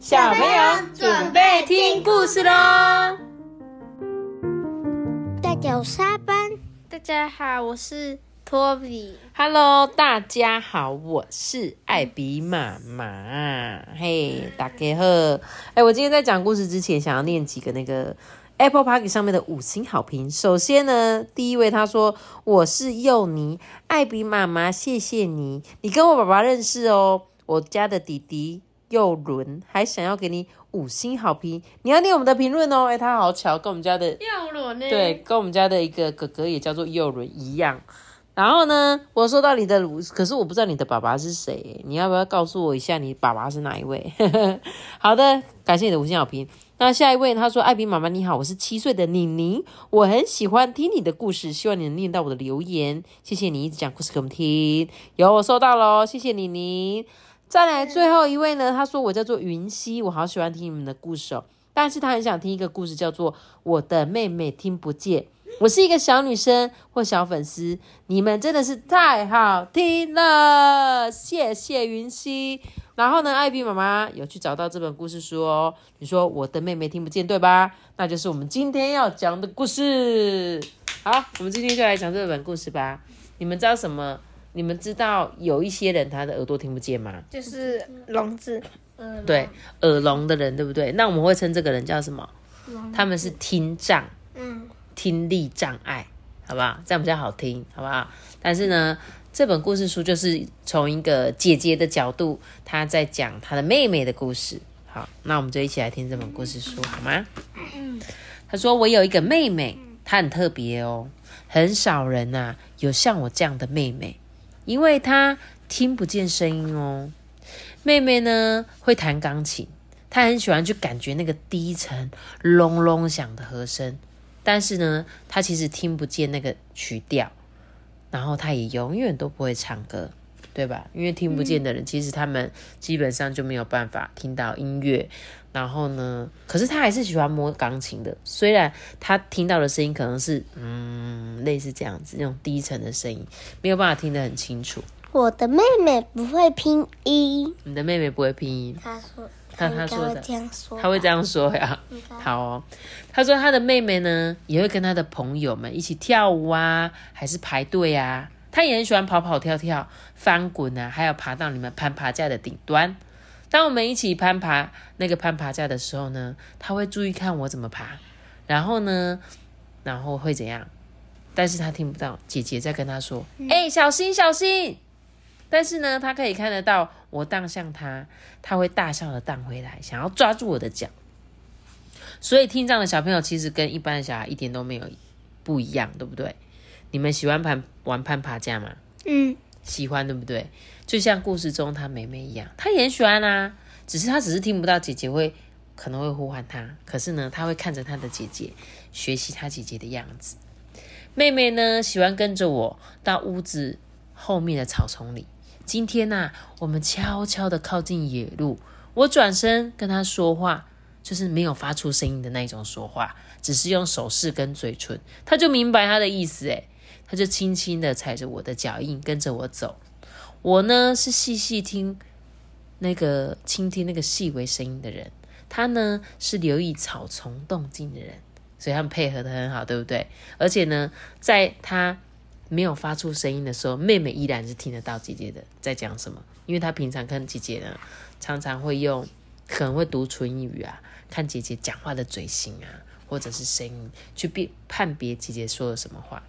小朋友准备听故事喽！大家好，沙班。大家好，我是托比。Hello，大家好，我是艾比妈妈。嘿，大家好。哎，我今天在讲故事之前，想要念几个那个 Apple Park 上面的五星好评。首先呢，第一位他说：“我是幼尼，艾比妈妈，谢谢你，你跟我爸爸认识哦。我家的弟弟佑伦还想要给你五星好评，你要念我们的评论哦。哎，他好巧，跟我们家的幼伦呢？对，，跟我们家的一个哥哥也叫做佑伦一样。然后呢，我收到你的，可是我不知道你的爸爸是谁，你要不要告诉我一下你爸爸是哪一位？好的，感谢你的五星好评。那下一位他说：“艾比妈妈你好，我是七岁的妮妮，我很喜欢听你的故事，希望你能念到我的留言，谢谢你一直讲故事给我们听。有我收到喽，谢谢妮妮。再来最后一位呢，他说我叫做云溪，我好喜欢听你们的故事哦，但是他很想听一个故事，叫做我的妹妹听不见。我是一个小女生或小粉丝，你们真的是太好听了，谢谢云溪。然后呢，艾比妈妈有去找到这本故事书哦。你说我的妹妹听不见，对吧？那就是我们今天要讲的故事。好，我们今天就来讲这本故事吧。你们知道什么？你们知道有一些人他的耳朵听不见吗？就是聋子。对，耳聋的人，对不对？那我们会称这个人叫什么？他们是听障，嗯，听力障碍，好不好？这样比较好听，好不好？但是呢，这本故事书就是从一个姐姐的角度，她在讲她的妹妹的故事。好，那我们就一起来听这本故事书，好吗？她说：“我有一个妹妹，她很特别哦，很少人呐、有像我这样的妹妹，因为她听不见声音哦。妹妹呢会弹钢琴，她很喜欢去感觉那个低沉、隆隆响的和声，但是呢，她其实听不见那个曲调，然后她也永远都不会唱歌，对吧？因为听不见的人，其实他们基本上就没有办法听到音乐。然后呢，可是他还是喜欢摸钢琴的，虽然他听到的声音可能是嗯类似这样子那种低沉的声音，没有办法听得很清楚。我的妹妹不会拼音，你的妹妹不会拼音，她说，她应该她说的他会这样说呀。好哦，他说他的妹妹呢，也会跟他的朋友们一起跳舞啊，还是排队啊。他也很喜欢跑跑跳跳、翻滚啊，还有爬到你们攀爬架的顶端。当我们一起攀爬那个攀爬架的时候呢，他会注意看我怎么爬，然后呢，然后会怎样？但是他听不到姐姐在跟他说：“哎、小心，小心！”但是呢，他可以看得到我荡向他，他会大笑的荡回来，想要抓住我的脚。所以听障的小朋友其实跟一般的小孩一点都没有不一样，对不对？你们喜欢攀玩攀爬架吗？嗯，喜欢，对不对？就像故事中她妹妹一样，她也很喜欢啊，只是她只是听不到姐姐会可能会呼唤她，可是呢，她会看着她的姐姐学习她姐姐的样子。妹妹呢，喜欢跟着我到屋子后面的草丛里。今天呐、我们悄悄的靠近野路，我转身跟她说话，就是没有发出声音的那种说话，只是用手势跟嘴唇，她就明白她的意思，诶，他就轻轻的踩着我的脚印，跟着我走。我呢是细细听那个倾听那个细微声音的人，他呢是留意草丛动静的人，所以他们配合的很好，对不对？而且呢，在他没有发出声音的时候，妹妹依然是听得到姐姐的在讲什么，因为她平常跟姐姐呢，常常会用可能会读唇语啊，看姐姐讲话的嘴型啊，或者是声音，去辨判别姐姐说了什么话。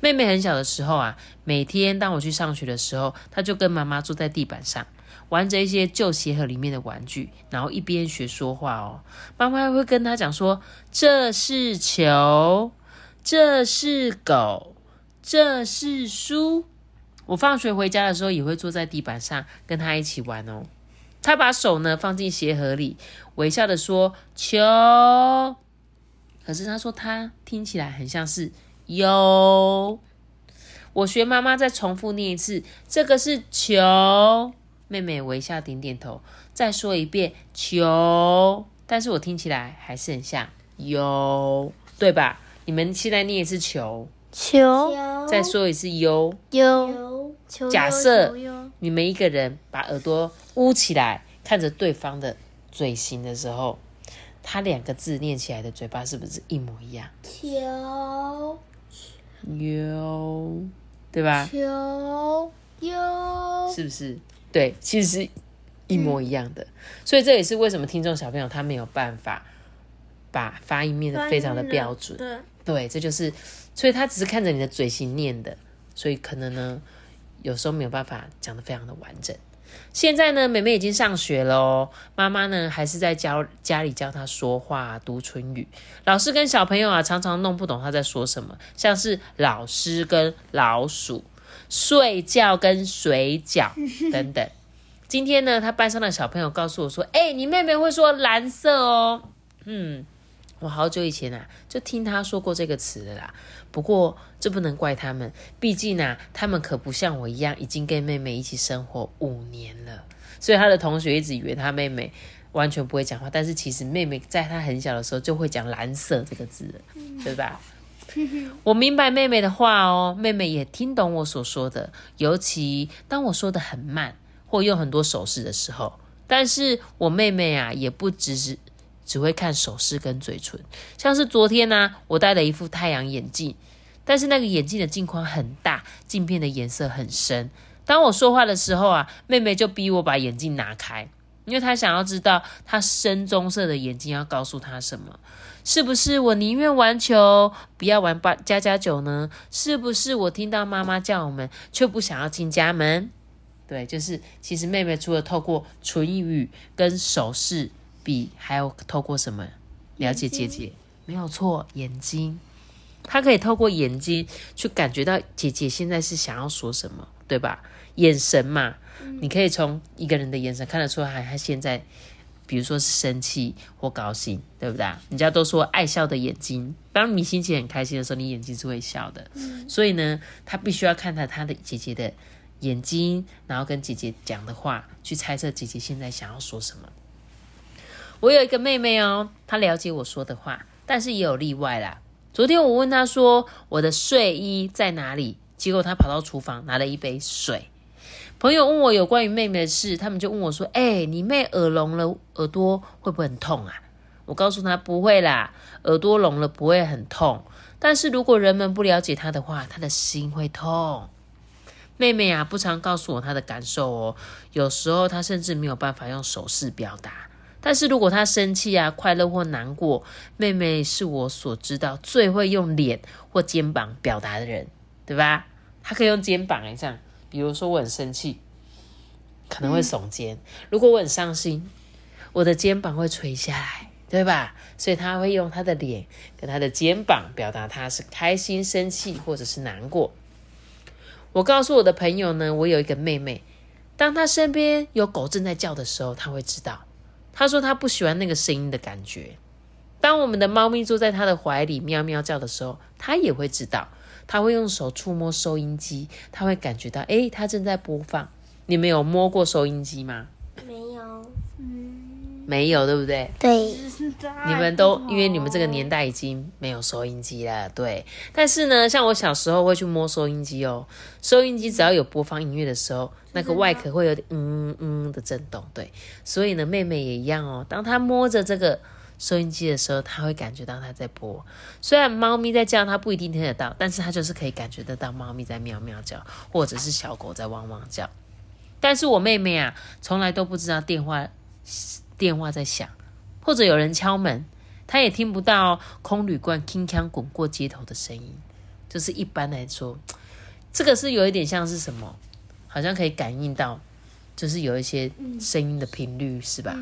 妹妹很小的时候啊，每天当我去上学的时候，她就跟妈妈坐在地板上，玩着一些旧鞋盒里面的玩具，然后一边学说话哦。妈妈还会跟她讲说：“这是球，这是狗，这是书。”我放学回家的时候，也会坐在地板上跟她一起玩哦。她把手呢放进鞋盒里，微笑的说：“球。”可是她说她听起来很像是。有，我学妈妈再重复念一次，这个是球。妹妹微笑点点头，再说一遍球。但是我听起来还是很像有，对吧？你们现在念一次球，球再说一次优。有球假设有有你们一个人把耳朵捂起来，看着对方的嘴型的时候，他两个字念起来的嘴巴是不是一模一样？球有，对吧？球有是不是？对，其实是一模一样的。所以这也是为什么听众小朋友他没有办法把发音念得非常的标准。对，对，这就是，所以他只是看着你的嘴型念的，所以可能呢，有时候没有办法讲得非常的完整。现在呢，妹妹已经上学了哦，妈妈呢还是在教家里教她说话、读唇语。老师跟小朋友啊，常常弄不懂她在说什么，像是老师跟老鼠、睡觉跟水饺等等。今天呢，他班上的小朋友告诉我说：“哎、你妹妹会说蓝色哦。”嗯，我好久以前啊，就听他说过这个词了啦。不过这不能怪他们，毕竟啊，他们可不像我一样，已经跟妹妹一起生活五年了。所以他的同学一直以为他妹妹完全不会讲话，但是其实妹妹在他很小的时候就会讲蓝色这个字，对吧？我明白妹妹的话哦，妹妹也听懂我所说的，尤其当我说的很慢或用很多手势的时候。但是我妹妹啊，也不只是只会看手势跟嘴唇，像是昨天呢、我戴了一副太阳眼镜，但是那个眼镜的镜框很大，镜片的颜色很深。当我说话的时候啊，妹妹就逼我把眼镜拿开，因为她想要知道她深棕色的眼睛要告诉她什么。是不是我宁愿玩球，不要玩八加加酒呢？是不是我听到妈妈叫我们，却不想要进家门？对，就是其实妹妹除了透过唇语跟手势比，还有透过什么了解姐姐？没有错，眼睛。他可以透过眼睛去感觉到姐姐现在是想要说什么，对吧？眼神嘛，你可以从一个人的眼神看得出来，他现在，比如说是生气或高兴，对不对？人家都说爱笑的眼睛，当你心情很开心的时候，你眼睛是会笑的。所以呢，他必须要看到他的姐姐的眼睛，然后跟姐姐讲的话，去猜测姐姐现在想要说什么。我有一个妹妹哦，她了解我说的话，但是也有例外啦。昨天我问她说我的睡衣在哪里，结果她跑到厨房拿了一杯水。朋友问我有关于妹妹的事，他们就问我说：“哎、你妹耳聋了，耳朵会不会很痛啊？”我告诉她不会啦，耳朵聋了不会很痛，但是如果人们不了解她的话，她的心会痛。妹妹啊，不常告诉我她的感受哦，有时候她甚至没有办法用手势表达。但是如果她生气啊、快乐或难过，妹妹是我所知道最会用脸或肩膀表达的人，对吧？她可以用肩膀哎，这样，比如说我很生气，可能会耸肩；如果我很伤心，我的肩膀会垂下来，对吧？所以她会用她的脸跟她的肩膀表达她是开心、生气或者是难过。我告诉我的朋友呢，我有一个妹妹，当她身边有狗正在叫的时候，她会知道。他说他不喜欢那个声音的感觉。当我们的猫咪坐在他的怀里喵喵叫的时候，他也会知道。他会用手触摸收音机，他会感觉到，诶，他正在播放。你们有摸过收音机吗？没有，没有，对不对？对，你们都因为你们这个年代已经没有收音机了，对。但是呢，像我小时候会去摸收音机哦，收音机只要有播放音乐的时候，那个外壳会有点嗯嗯的震动，对。所以呢，妹妹也一样哦，当她摸着这个收音机的时候，她会感觉到它在播。虽然猫咪在叫，她不一定听得到，但是她就是可以感觉得到猫咪在喵喵叫，或者是小狗在汪汪叫。但是我妹妹啊，从来都不知道电话电话在响。或者有人敲门，他也听不到空铝罐铿锵滚过街头的声音。就是一般来说，这个是有一点像是什么，好像可以感应到，就是有一些声音的频率，是吧？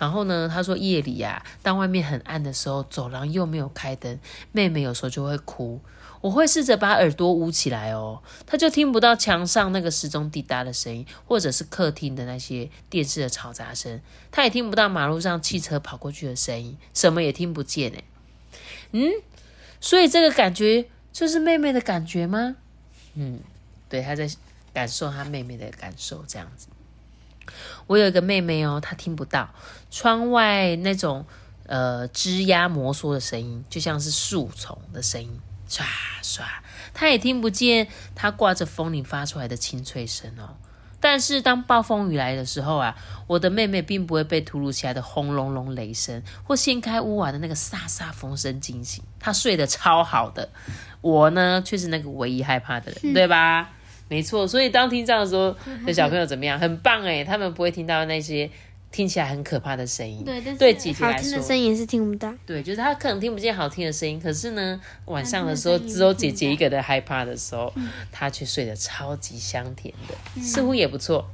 然后呢，他说夜里呀、当外面很暗的时候，走廊又没有开灯，妹妹有时候就会哭。我会试着把耳朵捂起来哦，他就听不到墙上那个时钟滴答的声音，或者是客厅的那些电视的嘈杂声，他也听不到马路上汽车跑过去的声音，什么也听不见哎。嗯，所以这个感觉就是妹妹的感觉吗？嗯，对，她在感受她妹妹的感受，这样子。我有一个妹妹哦，她听不到窗外那种呃枝桠摩挲的声音，就像是树丛的声音，唰唰。他也听不见他挂着风铃发出来的清脆声哦。但是当暴风雨来的时候啊，我的妹妹并不会被突如其来的轰隆隆雷声或掀开屋瓦的那个飒飒风声惊醒，她睡得超好的。我呢，却是那个唯一害怕的人，对吧？没错，所以当听这样的时候，的小朋友怎么样？很棒诶，他们不会听到那些听起来很可怕的声音。对，但是对姐姐好来说，听的声音是听不到。对，就是她可能听不见好听的声音，可是呢，晚上的时候只有姐姐一个人害怕的时候，她却睡得超级香甜的，似乎也不错。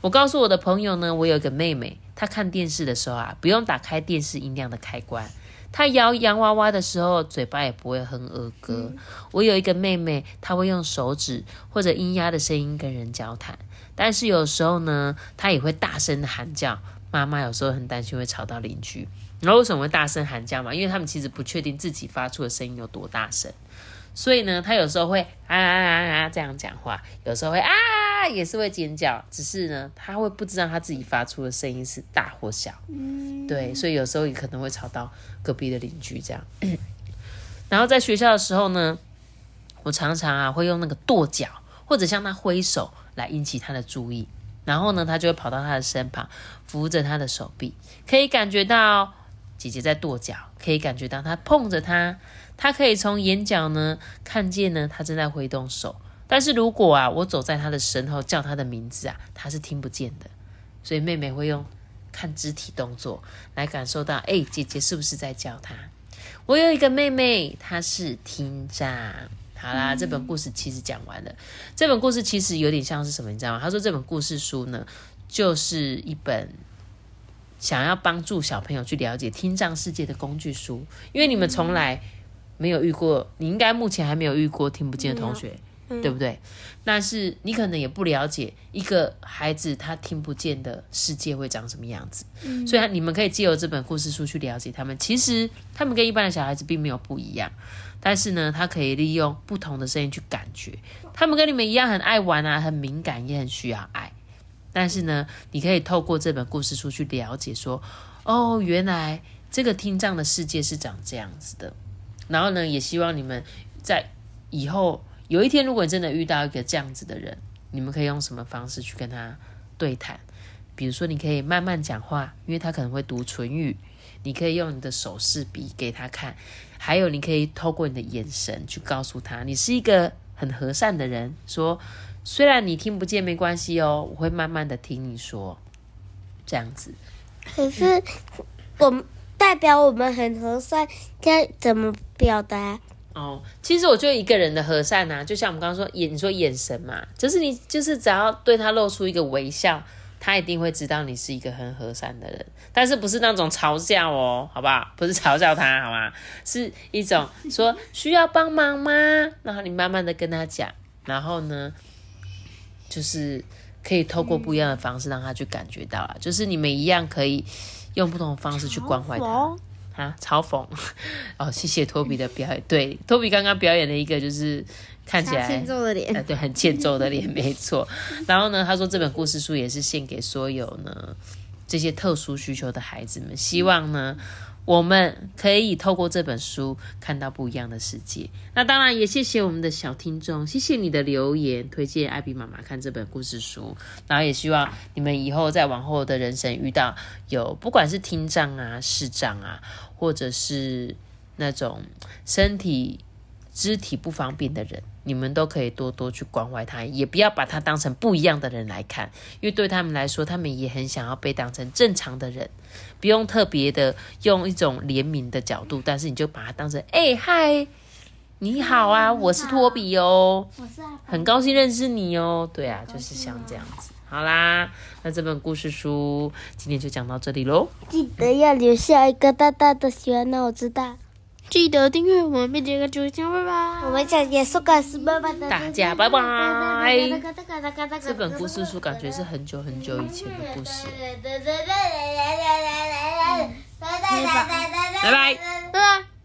我告诉我的朋友呢，我有一个妹妹，她看电视的时候啊，不用打开电视音量的开关。她摇洋娃娃的时候，嘴巴也不会哼儿歌。我有一个妹妹，她会用手指或者音压的声音跟人交谈，但是有时候呢，她也会大声的喊叫。妈妈有时候很担心会吵到邻居。然后为什么会大声喊叫嘛？因为他们其实不确定自己发出的声音有多大声，所以呢，他有时候会啊啊啊啊这样讲话，有时候会啊也是会尖叫，只是呢，他会不知道他自己发出的声音是大或小。对，所以有时候也可能会吵到隔壁的邻居这样。然后在学校的时候呢，我常常啊会用那个跺脚或者向他挥手来引起他的注意，然后呢，他就会跑到他的身旁，扶着他的手臂，可以感觉到姐姐在跺脚，可以感觉到他碰着他，他可以从眼角呢看见呢他正在挥动手。但是如果啊我走在他的身后叫他的名字啊，他是听不见的，所以妹妹会用看肢体动作来感受到，哎，姐姐是不是在叫他？我有一个妹妹，她是听障。好啦，这本故事其实讲完了。这本故事其实有点像是什么，你知道吗？他说这本故事书呢，就是一本想要帮助小朋友去了解听障世界的工具书。因为你们从来没有遇过，你应该目前还没有遇过听不见的同学，对不对？但是你可能也不了解一个孩子他听不见的世界会长什么样子。所以你们可以借由这本故事书去了解他们。其实他们跟一般的小孩子并没有不一样。但是呢，他可以利用不同的声音去感觉，他们跟你们一样很爱玩啊，很敏感，也很需要爱。但是呢，你可以透过这本故事书去了解，说哦，原来这个听障的世界是长这样子的。然后呢，也希望你们在以后有一天，如果你真的遇到一个这样子的人，你们可以用什么方式去跟他对谈？比如说，你可以慢慢讲话，因为他可能会读唇语，你可以用你的手势比给他看。还有，你可以透过你的眼神去告诉他，你是一个很和善的人。说，虽然你听不见，没关系哦，我会慢慢的听你说，这样子。可是我代表我们很和善，该怎么表达？哦，其实我觉得一个人的和善啊，就像我们刚刚说眼，你说眼神嘛，就是你就是只要对他露出一个微笑。他一定会知道你是一个很和善的人，但是不是那种嘲笑哦，好不好？不是嘲笑他，好吗？是一种说需要帮忙吗？然后你慢慢的跟他讲，然后呢，就是可以透过不一样的方式让他去感觉到啊，就是你们一样可以用不同的方式去关怀他啊，嘲讽。哦，谢谢托比的表演，对，托比刚刚表演了一个就是看起来欠揍的脸呃，对，很欠揍的脸，没错。然后呢，他说这本故事书也是献给所有呢这些特殊需求的孩子们，希望呢我们可以透过这本书看到不一样的世界。那当然也谢谢我们的小听众，谢谢你的留言推荐艾比妈妈看这本故事书。然后也希望你们以后在往后的人生遇到有不管是听障啊、视障啊，或者是那种身体肢体不方便的人，你们都可以多多去关怀他，也不要把他当成不一样的人来看，因为对他们来说，他们也很想要被当成正常的人，不用特别的用一种怜悯的角度，但是你就把他当成，哎、嗨，你好啊，我是托比哦，我是很高兴认识你哦，对啊，就是像这样子。好啦，那这本故事书今天就讲到这里喽。记得要留下一个大大的喜欢，让我知道。记得订阅我们，并点个九星，拜拜。我们想结束个是爸爸的，大家拜拜这本故事书感觉是很久很久以前的故事。拜拜拜拜。